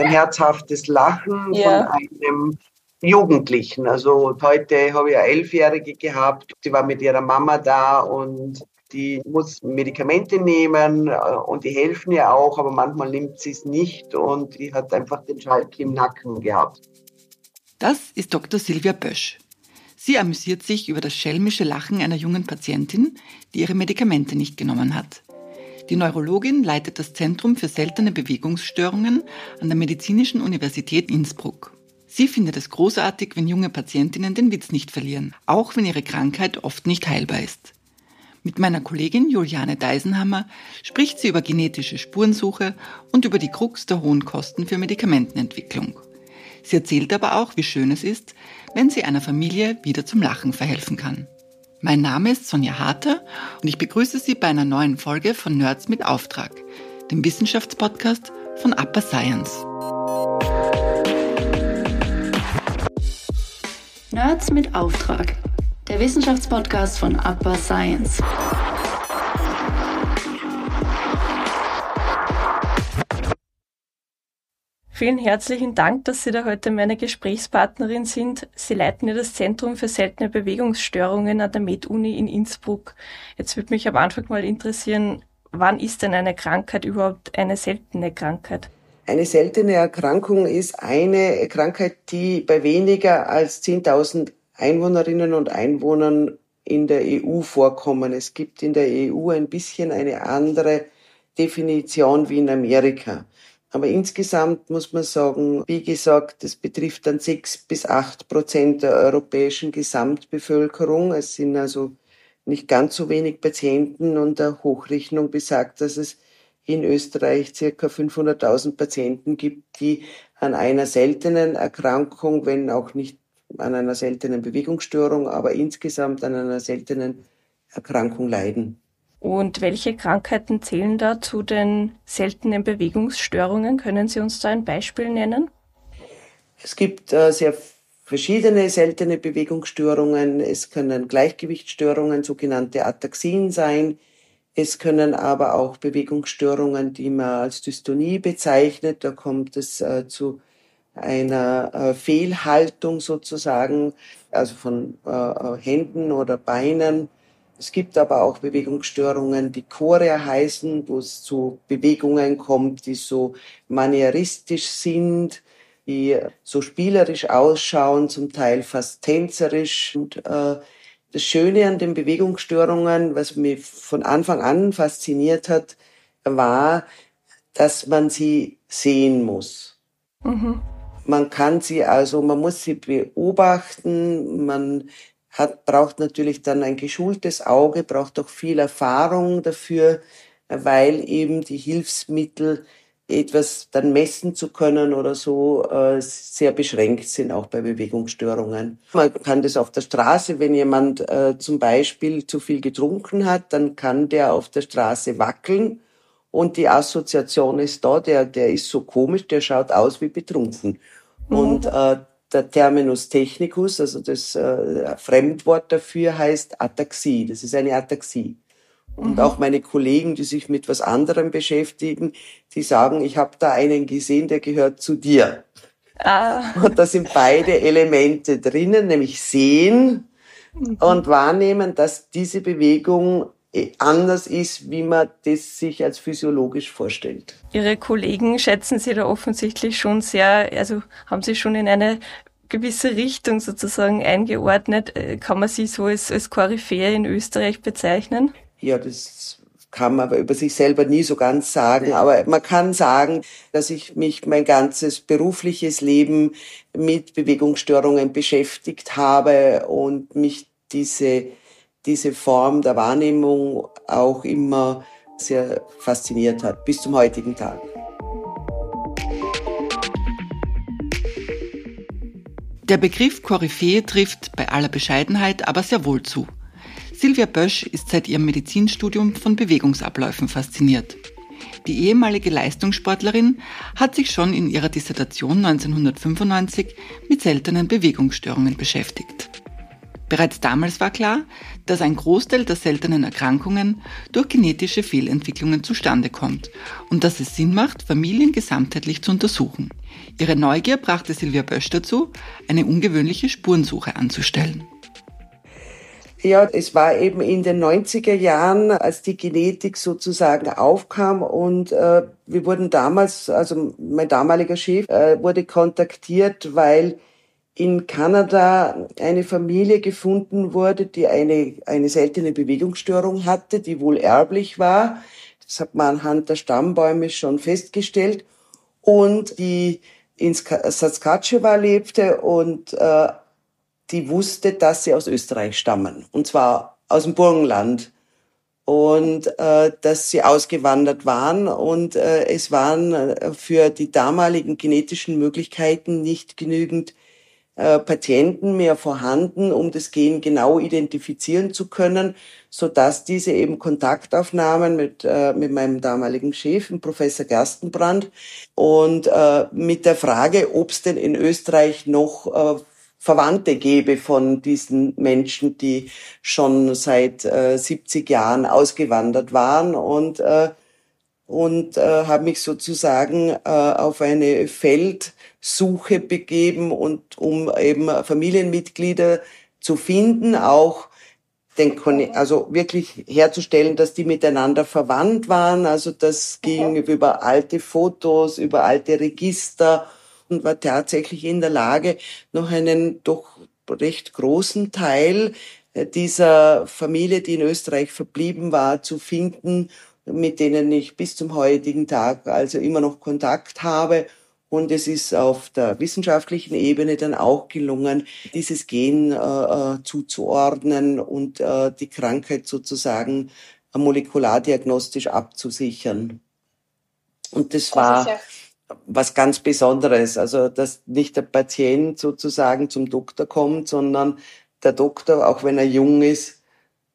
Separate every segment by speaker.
Speaker 1: ein herzhaftes Lachen ja. von einem Jugendlichen. Also heute habe ich eine Elfjährige gehabt, die war mit ihrer Mama da und die muss Medikamente nehmen äh, und die helfen ihr auch, aber manchmal nimmt sie es nicht und die hat einfach den Schalk im Nacken gehabt.
Speaker 2: Das ist Dr. Silvia Bösch. Sie amüsiert sich über das schelmische Lachen einer jungen Patientin, die ihre Medikamente nicht genommen hat. Die Neurologin leitet das Zentrum für seltene Bewegungsstörungen an der Medizinischen Universität Innsbruck. Sie findet es großartig, wenn junge Patientinnen den Witz nicht verlieren, auch wenn ihre Krankheit oft nicht heilbar ist. Mit meiner Kollegin Juliane Deisenhammer spricht sie über genetische Spurensuche und über die Krux der hohen Kosten für Medikamentenentwicklung. Sie erzählt aber auch, wie schön es ist, wenn sie einer Familie wieder zum Lachen verhelfen kann. Mein Name ist Sonja Harter und ich begrüße Sie bei einer neuen Folge von Nerds mit Auftrag, dem Wissenschaftspodcast von Upper Science.
Speaker 3: Nerds mit Auftrag der Wissenschaftspodcast von Upper Science.
Speaker 4: Vielen herzlichen Dank, dass Sie da heute meine Gesprächspartnerin sind. Sie leiten ja das Zentrum für seltene Bewegungsstörungen an der Med-Uni in Innsbruck. Jetzt würde mich am Anfang mal interessieren, wann ist denn eine Krankheit überhaupt eine seltene Krankheit?
Speaker 1: Eine seltene Erkrankung ist eine Krankheit, die bei weniger als 10.000 Einwohnerinnen und Einwohnern in der EU vorkommen. Es gibt in der EU ein bisschen eine andere Definition wie in Amerika. Aber insgesamt muss man sagen, wie gesagt, das betrifft dann sechs bis acht Prozent der europäischen Gesamtbevölkerung. Es sind also nicht ganz so wenig Patienten und der Hochrechnung besagt, dass es in Österreich circa 500.000 Patienten gibt, die an einer seltenen Erkrankung, wenn auch nicht an einer seltenen Bewegungsstörung, aber insgesamt an einer seltenen Erkrankung leiden.
Speaker 4: Und welche Krankheiten zählen da zu den seltenen Bewegungsstörungen? Können Sie uns da ein Beispiel nennen?
Speaker 1: Es gibt äh, sehr verschiedene seltene Bewegungsstörungen. Es können Gleichgewichtsstörungen, sogenannte Ataxien sein. Es können aber auch Bewegungsstörungen, die man als Dystonie bezeichnet. Da kommt es äh, zu einer äh, Fehlhaltung sozusagen, also von äh, äh, Händen oder Beinen. Es gibt aber auch Bewegungsstörungen, die Chorea heißen, wo es zu Bewegungen kommt, die so manieristisch sind, die so spielerisch ausschauen, zum Teil fast tänzerisch. Und äh, das Schöne an den Bewegungsstörungen, was mich von Anfang an fasziniert hat, war, dass man sie sehen muss. Mhm. Man kann sie also, man muss sie beobachten, man hat, braucht natürlich dann ein geschultes Auge, braucht auch viel Erfahrung dafür, weil eben die Hilfsmittel etwas dann messen zu können oder so äh, sehr beschränkt sind, auch bei Bewegungsstörungen. Man kann das auf der Straße, wenn jemand äh, zum Beispiel zu viel getrunken hat, dann kann der auf der Straße wackeln und die Assoziation ist da, der, der ist so komisch, der schaut aus wie betrunken. Mhm. Und äh, der Terminus technicus, also das äh, Fremdwort dafür heißt Ataxie. Das ist eine Ataxie. Und mhm. auch meine Kollegen, die sich mit was anderem beschäftigen, die sagen, ich habe da einen gesehen, der gehört zu dir. Ah. Und da sind beide Elemente drinnen, nämlich sehen mhm. und wahrnehmen, dass diese Bewegung anders ist, wie man das sich als physiologisch vorstellt.
Speaker 4: Ihre Kollegen schätzen Sie da offensichtlich schon sehr, also haben Sie schon in eine gewisse Richtung sozusagen eingeordnet. Äh, kann man Sie so als, als Koryphäe in Österreich bezeichnen?
Speaker 1: Ja, das kann man aber über sich selber nie so ganz sagen. Aber man kann sagen, dass ich mich mein ganzes berufliches Leben mit Bewegungsstörungen beschäftigt habe und mich diese diese Form der Wahrnehmung auch immer sehr fasziniert hat, bis zum heutigen Tag.
Speaker 2: Der Begriff Koryphäe trifft bei aller Bescheidenheit aber sehr wohl zu. Silvia Bösch ist seit ihrem Medizinstudium von Bewegungsabläufen fasziniert. Die ehemalige Leistungssportlerin hat sich schon in ihrer Dissertation 1995 mit seltenen Bewegungsstörungen beschäftigt. Bereits damals war klar, dass ein Großteil der seltenen Erkrankungen durch genetische Fehlentwicklungen zustande kommt und dass es Sinn macht, Familien gesamtheitlich zu untersuchen. Ihre Neugier brachte Silvia Bösch dazu, eine ungewöhnliche Spurensuche anzustellen.
Speaker 1: Ja, es war eben in den 90er Jahren, als die Genetik sozusagen aufkam und äh, wir wurden damals, also mein damaliger Chef äh, wurde kontaktiert, weil in Kanada eine Familie gefunden wurde, die eine, eine seltene Bewegungsstörung hatte, die wohl erblich war. Das hat man anhand der Stammbäume schon festgestellt und die in Saskatchewan lebte und äh, die wusste, dass sie aus Österreich stammen. Und zwar aus dem Burgenland. Und äh, dass sie ausgewandert waren. Und äh, es waren äh, für die damaligen genetischen Möglichkeiten nicht genügend Patienten mehr vorhanden, um das Gen genau identifizieren zu können, so dass diese eben Kontakt aufnahmen mit, äh, mit meinem damaligen Chef, dem Professor Gerstenbrand, und äh, mit der Frage, ob es denn in Österreich noch äh, Verwandte gebe von diesen Menschen, die schon seit äh, 70 Jahren ausgewandert waren und äh, und äh, habe mich sozusagen äh, auf eine Feldsuche begeben und um eben Familienmitglieder zu finden, auch den, also wirklich herzustellen, dass die miteinander verwandt waren. Also das ging über alte Fotos, über alte Register und war tatsächlich in der Lage, noch einen doch recht großen Teil äh, dieser Familie, die in Österreich verblieben war, zu finden, mit denen ich bis zum heutigen Tag also immer noch Kontakt habe. Und es ist auf der wissenschaftlichen Ebene dann auch gelungen, dieses Gen äh, äh zuzuordnen und äh, die Krankheit sozusagen molekulardiagnostisch abzusichern. Und das war was ganz Besonderes. Also, dass nicht der Patient sozusagen zum Doktor kommt, sondern der Doktor, auch wenn er jung ist,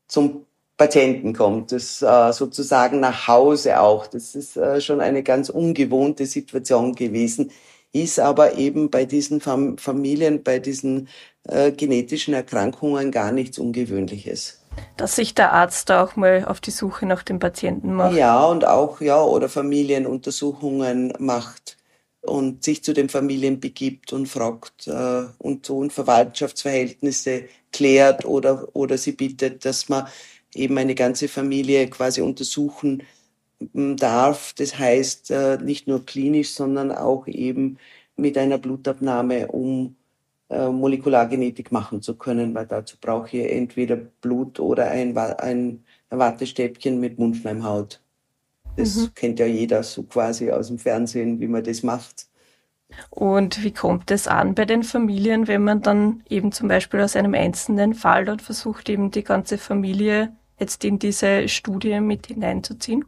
Speaker 1: zum Patienten kommt. Das äh, sozusagen nach Hause auch. Das ist äh, schon eine ganz ungewohnte Situation gewesen. Ist aber eben bei diesen Fam Familien, bei diesen äh, genetischen Erkrankungen gar nichts Ungewöhnliches
Speaker 4: dass sich der Arzt da auch mal auf die Suche nach dem Patienten macht.
Speaker 1: Ja, und auch, ja, oder Familienuntersuchungen macht und sich zu den Familien begibt und fragt äh, und so und Verwandtschaftsverhältnisse klärt oder, oder sie bittet, dass man eben eine ganze Familie quasi untersuchen darf. Das heißt, äh, nicht nur klinisch, sondern auch eben mit einer Blutabnahme, um äh, Molekulargenetik machen zu können, weil dazu brauche ich entweder Blut oder ein, ein Wattestäbchen mit Mundschleimhaut. Das mhm. kennt ja jeder so quasi aus dem Fernsehen, wie man das macht.
Speaker 4: Und wie kommt es an bei den Familien, wenn man dann eben zum Beispiel aus einem einzelnen Fall dann versucht, eben die ganze Familie jetzt in diese Studie mit hineinzuziehen?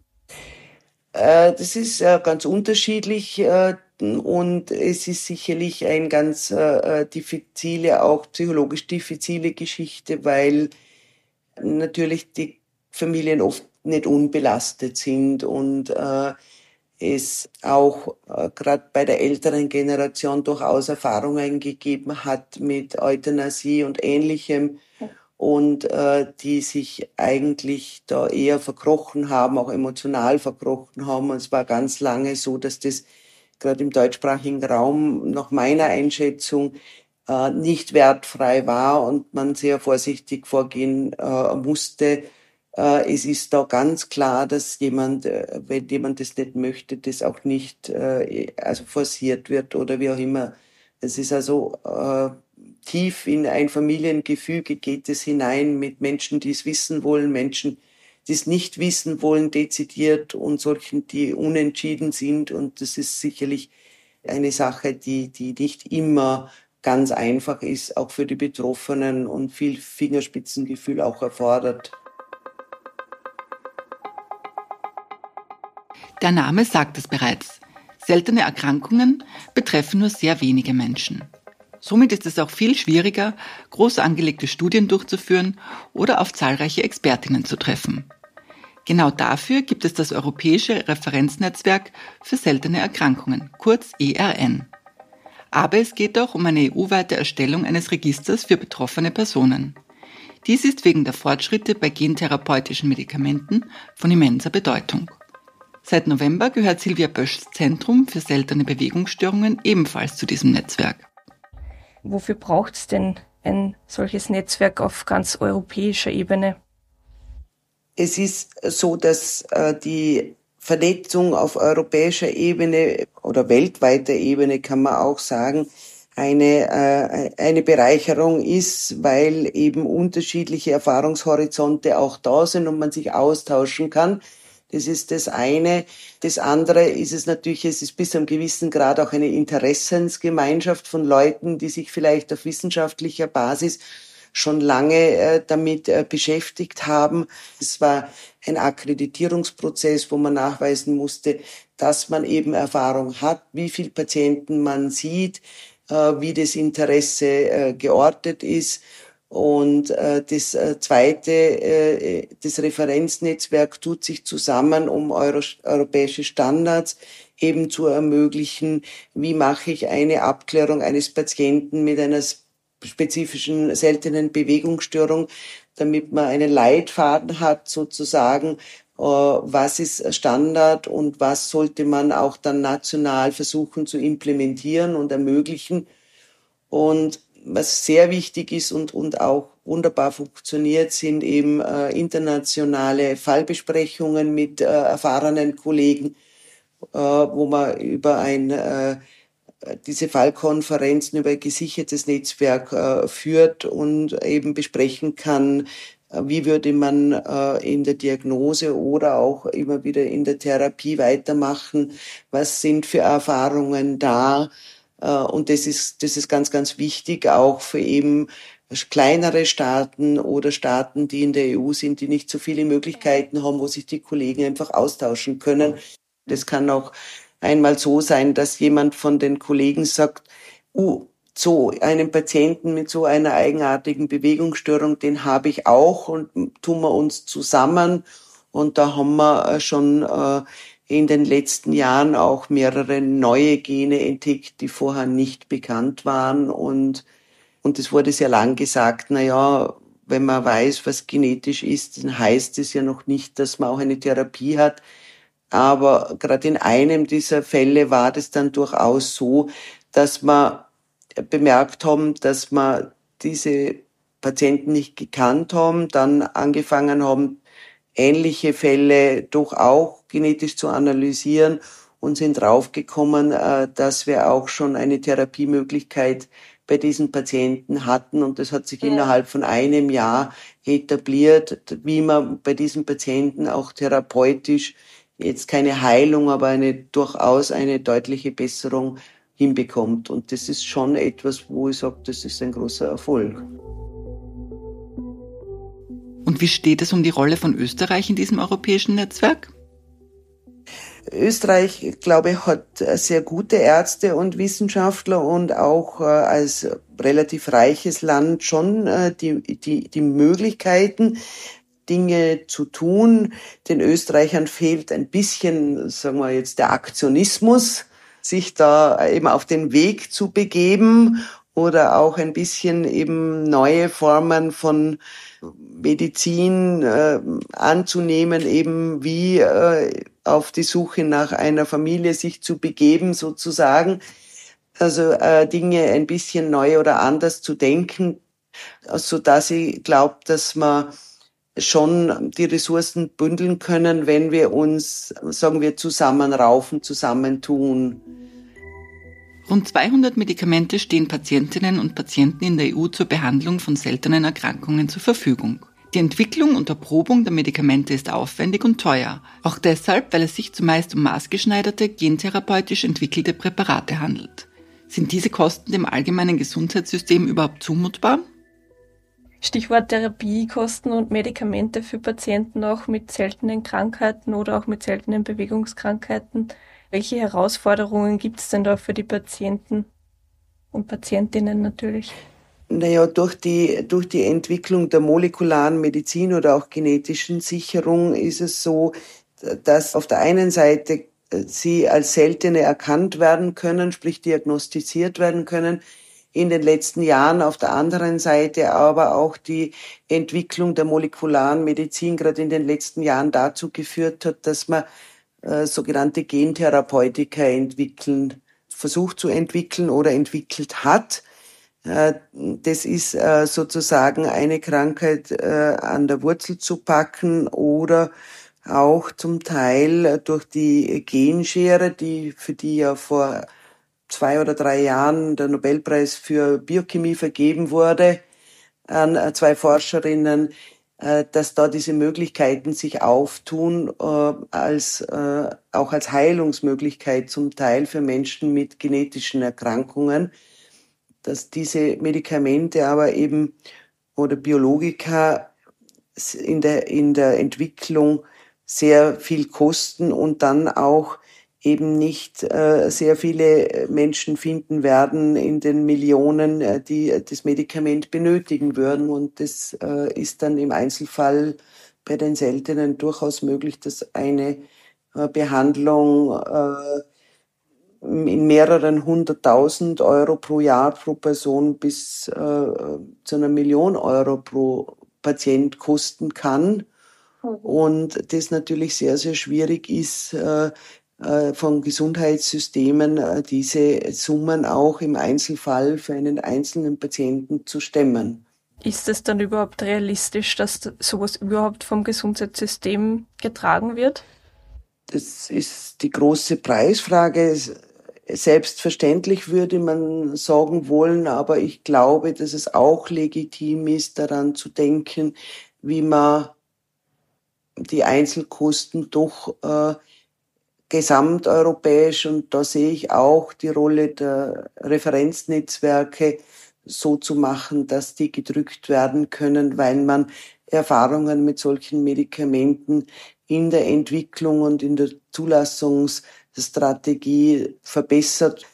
Speaker 1: Äh, das ist äh, ganz unterschiedlich. Und es ist sicherlich ein ganz äh, äh, diffizile, auch psychologisch diffizile Geschichte, weil natürlich die Familien oft nicht unbelastet sind und äh, es auch äh, gerade bei der älteren Generation durchaus Erfahrungen gegeben hat mit Euthanasie und ähnlichem und äh, die sich eigentlich da eher verkrochen haben, auch emotional verkrochen haben. Und es war ganz lange so, dass das gerade im deutschsprachigen Raum nach meiner Einschätzung äh, nicht wertfrei war und man sehr vorsichtig vorgehen äh, musste. Äh, es ist da ganz klar, dass jemand, äh, wenn jemand das nicht möchte, das auch nicht äh, also forciert wird oder wie auch immer. Es ist also äh, tief in ein Familiengefüge geht es hinein mit Menschen, die es wissen wollen, Menschen, die es nicht wissen wollen, dezidiert und solchen, die unentschieden sind. Und das ist sicherlich eine Sache, die, die nicht immer ganz einfach ist, auch für die Betroffenen und viel Fingerspitzengefühl auch erfordert.
Speaker 2: Der Name sagt es bereits. Seltene Erkrankungen betreffen nur sehr wenige Menschen. Somit ist es auch viel schwieriger, groß angelegte Studien durchzuführen oder auf zahlreiche Expertinnen zu treffen. Genau dafür gibt es das Europäische Referenznetzwerk für seltene Erkrankungen, kurz ERN. Aber es geht auch um eine EU-weite Erstellung eines Registers für betroffene Personen. Dies ist wegen der Fortschritte bei gentherapeutischen Medikamenten von immenser Bedeutung. Seit November gehört Silvia Böschs Zentrum für seltene Bewegungsstörungen ebenfalls zu diesem Netzwerk.
Speaker 4: Wofür braucht es denn ein solches Netzwerk auf ganz europäischer Ebene?
Speaker 1: Es ist so, dass äh, die Vernetzung auf europäischer Ebene oder weltweiter Ebene kann man auch sagen, eine, äh, eine Bereicherung ist, weil eben unterschiedliche Erfahrungshorizonte auch da sind und man sich austauschen kann. Das ist das eine. Das andere ist es natürlich, es ist bis zu einem gewissen Grad auch eine Interessensgemeinschaft von Leuten, die sich vielleicht auf wissenschaftlicher Basis schon lange äh, damit äh, beschäftigt haben. Es war ein Akkreditierungsprozess, wo man nachweisen musste, dass man eben Erfahrung hat, wie viel Patienten man sieht, äh, wie das Interesse geortet ist. Und äh, das äh, zweite, äh, das Referenznetzwerk tut sich zusammen, um euro europäische Standards eben zu ermöglichen. Wie mache ich eine Abklärung eines Patienten mit einer spezifischen seltenen Bewegungsstörung, damit man einen Leitfaden hat sozusagen, äh, was ist Standard und was sollte man auch dann national versuchen zu implementieren und ermöglichen. Und was sehr wichtig ist und, und auch wunderbar funktioniert, sind eben äh, internationale Fallbesprechungen mit äh, erfahrenen Kollegen, äh, wo man über ein äh, diese Fallkonferenzen über ein gesichertes Netzwerk äh, führt und eben besprechen kann, wie würde man äh, in der Diagnose oder auch immer wieder in der Therapie weitermachen, was sind für Erfahrungen da. Äh, und das ist, das ist ganz, ganz wichtig, auch für eben kleinere Staaten oder Staaten, die in der EU sind, die nicht so viele Möglichkeiten haben, wo sich die Kollegen einfach austauschen können. Das kann auch einmal so sein, dass jemand von den Kollegen sagt, uh, so einen Patienten mit so einer eigenartigen Bewegungsstörung, den habe ich auch und tun wir uns zusammen. Und da haben wir äh, schon äh, in den letzten Jahren auch mehrere neue Gene entdeckt, die vorher nicht bekannt waren. Und, und es wurde sehr lang gesagt, na ja, wenn man weiß, was genetisch ist, dann heißt es ja noch nicht, dass man auch eine Therapie hat. Aber gerade in einem dieser Fälle war das dann durchaus so, dass man bemerkt haben, dass man diese Patienten nicht gekannt haben, dann angefangen haben, ähnliche Fälle doch auch genetisch zu analysieren und sind draufgekommen, äh, dass wir auch schon eine Therapiemöglichkeit bei diesen Patienten hatten und das hat sich ja. innerhalb von einem Jahr etabliert, wie man bei diesen Patienten auch therapeutisch jetzt keine Heilung, aber eine durchaus eine deutliche Besserung hinbekommt. Und das ist schon etwas, wo ich sage, das ist ein großer Erfolg.
Speaker 2: Und wie steht es um die Rolle von Österreich in diesem europäischen Netzwerk?
Speaker 1: Österreich, glaube ich, hat sehr gute Ärzte und Wissenschaftler und auch äh, als relativ reiches Land schon äh, die, die, die Möglichkeiten, Dinge zu tun. Den Österreichern fehlt ein bisschen, sagen wir jetzt, der Aktionismus sich da eben auf den Weg zu begeben oder auch ein bisschen eben neue Formen von Medizin äh, anzunehmen, eben wie äh, auf die Suche nach einer Familie sich zu begeben sozusagen. Also äh, Dinge ein bisschen neu oder anders zu denken, so dass ich glaube, dass man schon die Ressourcen bündeln können, wenn wir uns, sagen wir, zusammenraufen, zusammentun.
Speaker 2: Rund 200 Medikamente stehen Patientinnen und Patienten in der EU zur Behandlung von seltenen Erkrankungen zur Verfügung. Die Entwicklung und Erprobung der Medikamente ist aufwendig und teuer, auch deshalb, weil es sich zumeist um maßgeschneiderte, gentherapeutisch entwickelte Präparate handelt. Sind diese Kosten dem allgemeinen Gesundheitssystem überhaupt zumutbar?
Speaker 4: Stichwort Therapiekosten und Medikamente für Patienten auch mit seltenen Krankheiten oder auch mit seltenen Bewegungskrankheiten. Welche Herausforderungen gibt es denn da für die Patienten und Patientinnen natürlich?
Speaker 1: Naja, durch die, durch die Entwicklung der molekularen Medizin oder auch genetischen Sicherung ist es so, dass auf der einen Seite äh, sie als seltene erkannt werden können, sprich diagnostiziert werden können. in den letzten Jahren. Auf der anderen Seite aber auch die Entwicklung der molekularen Medizin gerade in den letzten Jahren dazu geführt hat, dass man äh, sogenannte Gentherapeutika entwickeln, versucht zu entwickeln oder entwickelt hat. Äh, das ist äh, sozusagen eine Krankheit äh, an der Wurzel zu packen oder auch zum Teil durch die Genschere, die, für die ja vor zwei oder drei Jahren der Nobelpreis für Biochemie vergeben wurde an zwei Forscherinnen, dass da diese Möglichkeiten sich auftun, als, auch als Heilungsmöglichkeit zum Teil für Menschen mit genetischen Erkrankungen dass diese Medikamente aber eben oder Biologika in der, in der Entwicklung sehr viel kosten und dann auch eben nicht äh, sehr viele Menschen finden werden in den Millionen, äh, die das Medikament benötigen würden. Und das äh, ist dann im Einzelfall bei den Seltenen durchaus möglich, dass eine Behandlung in mehreren hunderttausend Euro pro Jahr pro Person bis zu einer Million Euro pro Patient kosten kann. Mhm. Und das natürlich sehr, sehr schwierig ist, von Gesundheitssystemen äh, diese Summen auch im Einzelfall für einen einzelnen Patienten zu stemmen.
Speaker 4: Ist es dann überhaupt realistisch, dass sowas überhaupt vom Gesundheitssystem getragen wird?
Speaker 1: Das ist die große Preisfrage. Selbstverständlich würde man sagen wollen, aber ich glaube, dass es auch legitim ist, daran zu denken, wie man die Einzelkosten doch äh, gesamteuropäisch und da sehe ich auch die Rolle der Referenznetzwerke so zu machen, dass die gedrückt werden können, weil man Erfahrungen mit solchen Medikamenten in der Entwicklung und in der Zulassungsstrategie verbessert.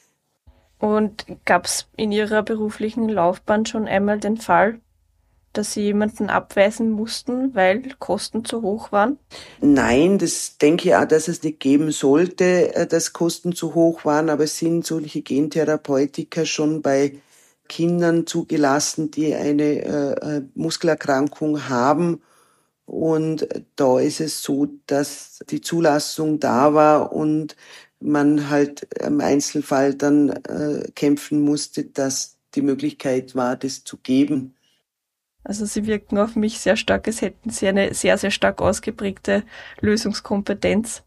Speaker 4: Und gab es in Ihrer beruflichen Laufbahn schon einmal den Fall, dass Sie jemanden abweisen mussten, weil Kosten zu hoch waren?
Speaker 1: Nein, das denke ich auch, dass es nicht geben sollte, äh, dass Kosten zu hoch waren, aber es sind solche Gentherapeutika schon bei Kindern zugelassen, die eine äh, äh Muskelerkrankung haben und da ist es so, dass die Zulassung da war und man halt im Einzelfall dann äh, kämpfen musste, dass die Möglichkeit war, das zu geben.
Speaker 4: Also Sie wirken auf mich sehr stark, als hätten Sie eine sehr, sehr stark ausgeprägte Lösungskompetenz.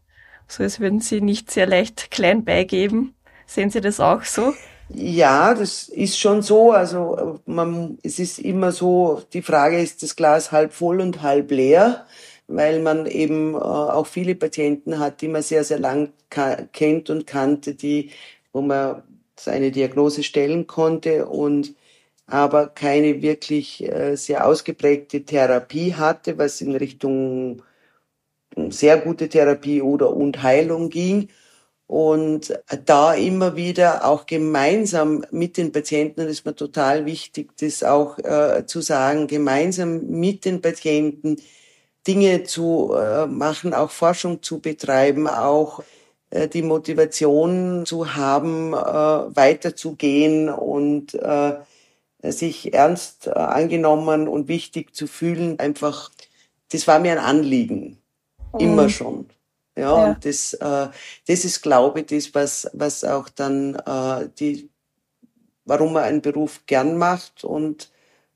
Speaker 4: So als würden Sie nicht sehr leicht klein beigeben. Sehen Sie das auch so?
Speaker 1: Ja, das ist schon so. Also man, es ist immer so, die Frage ist das Glas halb voll und halb leer, weil man eben äh, auch viele Patienten hat, die man sehr, sehr lang kennt und kannte, die, wo man seine Diagnose stellen konnte und aber keine wirklich äh, sehr ausgeprägte Therapie hatte, was in Richtung sehr gute Therapie oder und Heilung ging. Und da immer wieder auch gemeinsam mit den Patienten, das ist mir total wichtig, das auch äh, zu sagen, gemeinsam mit den Patienten Dinge zu äh, machen, auch Forschung zu betreiben, auch äh, die Motivation zu haben, äh, weiterzugehen und äh, sich ernst äh, angenommen und wichtig zu fühlen. Einfach, das war mir ein Anliegen. Mhm. Immer schon. Ja, ja. und das, äh, das ist, glaube ich, das, was, was auch dann äh, die, warum man einen Beruf gern macht und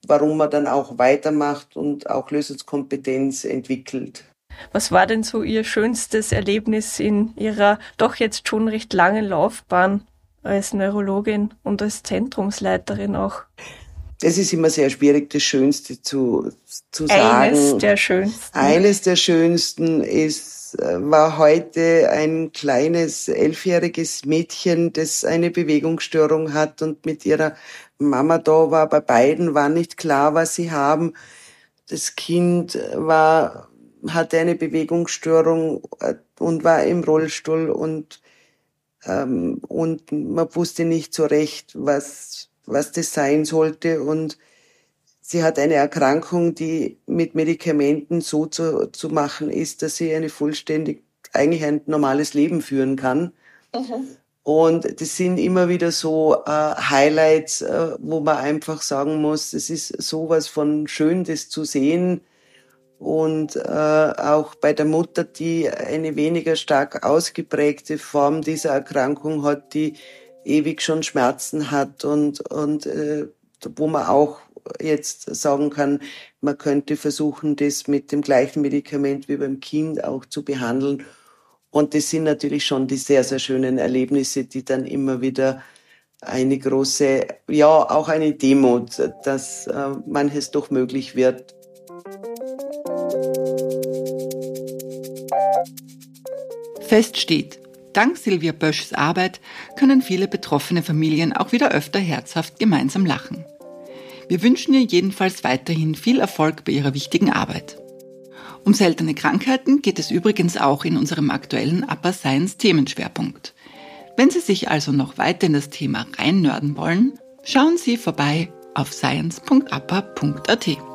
Speaker 1: warum man dann auch weitermacht und auch Lösungskompetenz entwickelt.
Speaker 4: Was war denn so Ihr schönstes Erlebnis in Ihrer doch jetzt schon recht langen Laufbahn als Neurologin und als Zentrumsleiterin auch?
Speaker 1: Das ist immer sehr schwierig, das Schönste zu, zu sagen.
Speaker 4: Eines der schönsten.
Speaker 1: Eines der schönsten ist war heute ein kleines elfjähriges Mädchen, das eine Bewegungsstörung hat und mit ihrer Mama da war. Bei beiden war nicht klar, was sie haben. Das Kind war, hatte eine Bewegungsstörung äh, und war im Rollstuhl und, ähm, und man wusste nicht so recht, was, was das sein sollte und sie hat eine Erkrankung, die mit Medikamenten so zu, zu machen ist, dass sie eine vollständig, eigentlich ein normales Leben führen kann. Mhm. Und das sind immer wieder so äh, Highlights, äh, wo man einfach sagen muss, es ist sowas von schön, das zu sehen. Und äh, auch bei der Mutter, die eine weniger stark ausgeprägte Form dieser Erkrankung hat, die ewig schon Schmerzen hat und, und äh, wo man auch jetzt sagen kann, man könnte versuchen, das mit dem gleichen Medikament wie beim Kind auch zu behandeln und das sind natürlich schon die sehr, sehr schönen Erlebnisse, die dann immer wieder eine große, ja, auch eine Demut, dass äh, manches doch möglich wird.
Speaker 2: Fest steht, dank Silvia Böschs Arbeit können viele betroffene Familien auch wieder öfter herzhaft gemeinsam lachen. Wir wünschen ihr jedenfalls weiterhin viel Erfolg bei ihrer wichtigen Arbeit. Um seltene Krankheiten geht es übrigens auch in unserem aktuellen Upper Science Themenschwerpunkt. Wenn Sie sich also noch weiter in das Thema reinnörden wollen, schauen Sie vorbei auf science.upper.at.